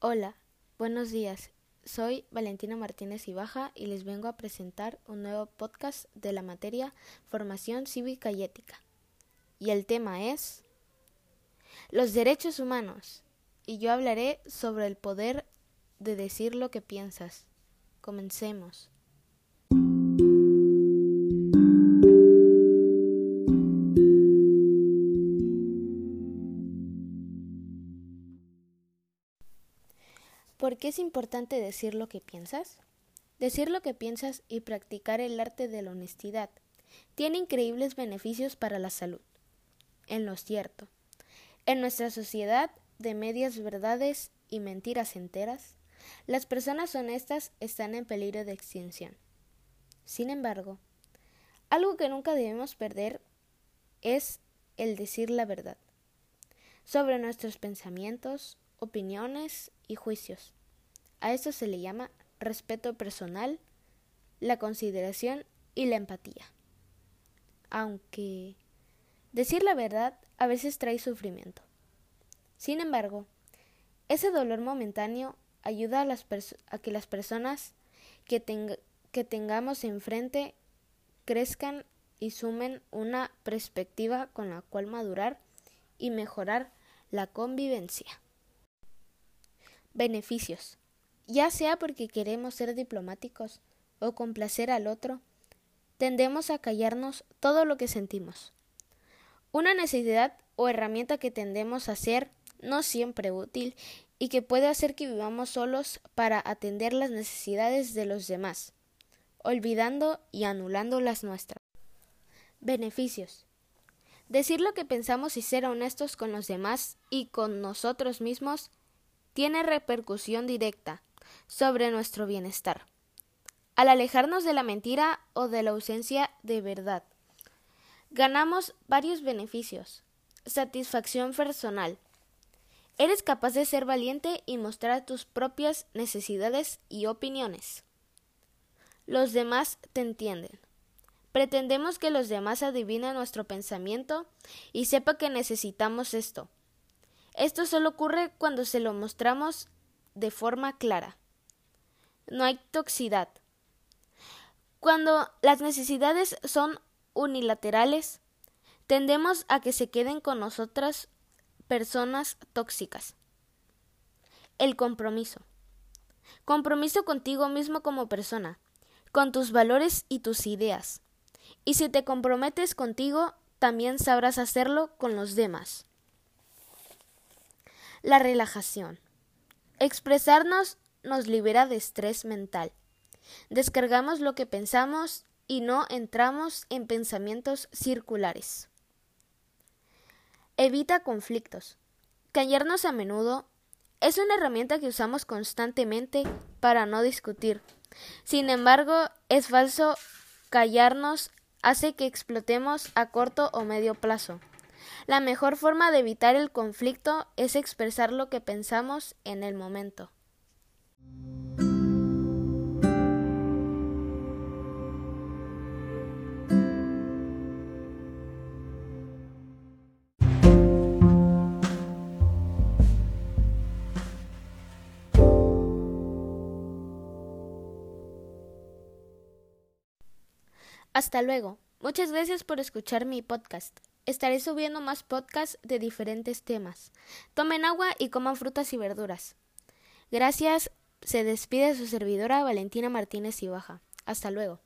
Hola, buenos días. Soy Valentina Martínez Ibaja y les vengo a presentar un nuevo podcast de la materia Formación Cívica y Ética. Y el tema es los derechos humanos. Y yo hablaré sobre el poder de decir lo que piensas. Comencemos. ¿Por qué es importante decir lo que piensas? Decir lo que piensas y practicar el arte de la honestidad tiene increíbles beneficios para la salud. En lo cierto, en nuestra sociedad de medias verdades y mentiras enteras, las personas honestas están en peligro de extinción. Sin embargo, algo que nunca debemos perder es el decir la verdad sobre nuestros pensamientos, opiniones y juicios. A eso se le llama respeto personal, la consideración y la empatía. Aunque decir la verdad a veces trae sufrimiento. Sin embargo, ese dolor momentáneo ayuda a, que las personas que tengamos enfrente crezcan y sumen una perspectiva con la cual madurar y mejorar la convivencia. Beneficios. Ya sea porque queremos ser diplomáticos o complacer al otro, tendemos a callarnos todo lo que sentimos. Una necesidad o herramienta que tendemos a ser no siempre útil y que puede hacer que vivamos solos para atender las necesidades de los demás, olvidando y anulando las nuestras. Beneficios. Decir lo que pensamos y ser honestos con los demás y con nosotros mismos tiene repercusión directa sobre nuestro bienestar. Al alejarnos de la mentira o de la ausencia de verdad, ganamos varios beneficios. Satisfacción personal. Eres capaz de ser valiente y mostrar tus propias necesidades y opiniones. Los demás te entienden. Pretendemos que los demás adivinen nuestro pensamiento y sepa que necesitamos esto. Esto solo ocurre cuando se lo mostramos de forma clara. No hay toxicidad. Cuando las necesidades son unilaterales, tendemos a que se queden con nosotras personas tóxicas. El compromiso. Compromiso contigo mismo como persona, con tus valores y tus ideas. Y si te comprometes contigo, también sabrás hacerlo con los demás. La relajación. Expresarnos nos libera de estrés mental. Descargamos lo que pensamos y no entramos en pensamientos circulares. Evita conflictos. Callarnos a menudo es una herramienta que usamos constantemente para no discutir. Sin embargo, es falso callarnos hace que explotemos a corto o medio plazo. La mejor forma de evitar el conflicto es expresar lo que pensamos en el momento. Hasta luego. Muchas gracias por escuchar mi podcast. Estaré subiendo más podcasts de diferentes temas. Tomen agua y coman frutas y verduras. Gracias. Se despide su servidora Valentina Martínez y Baja. Hasta luego.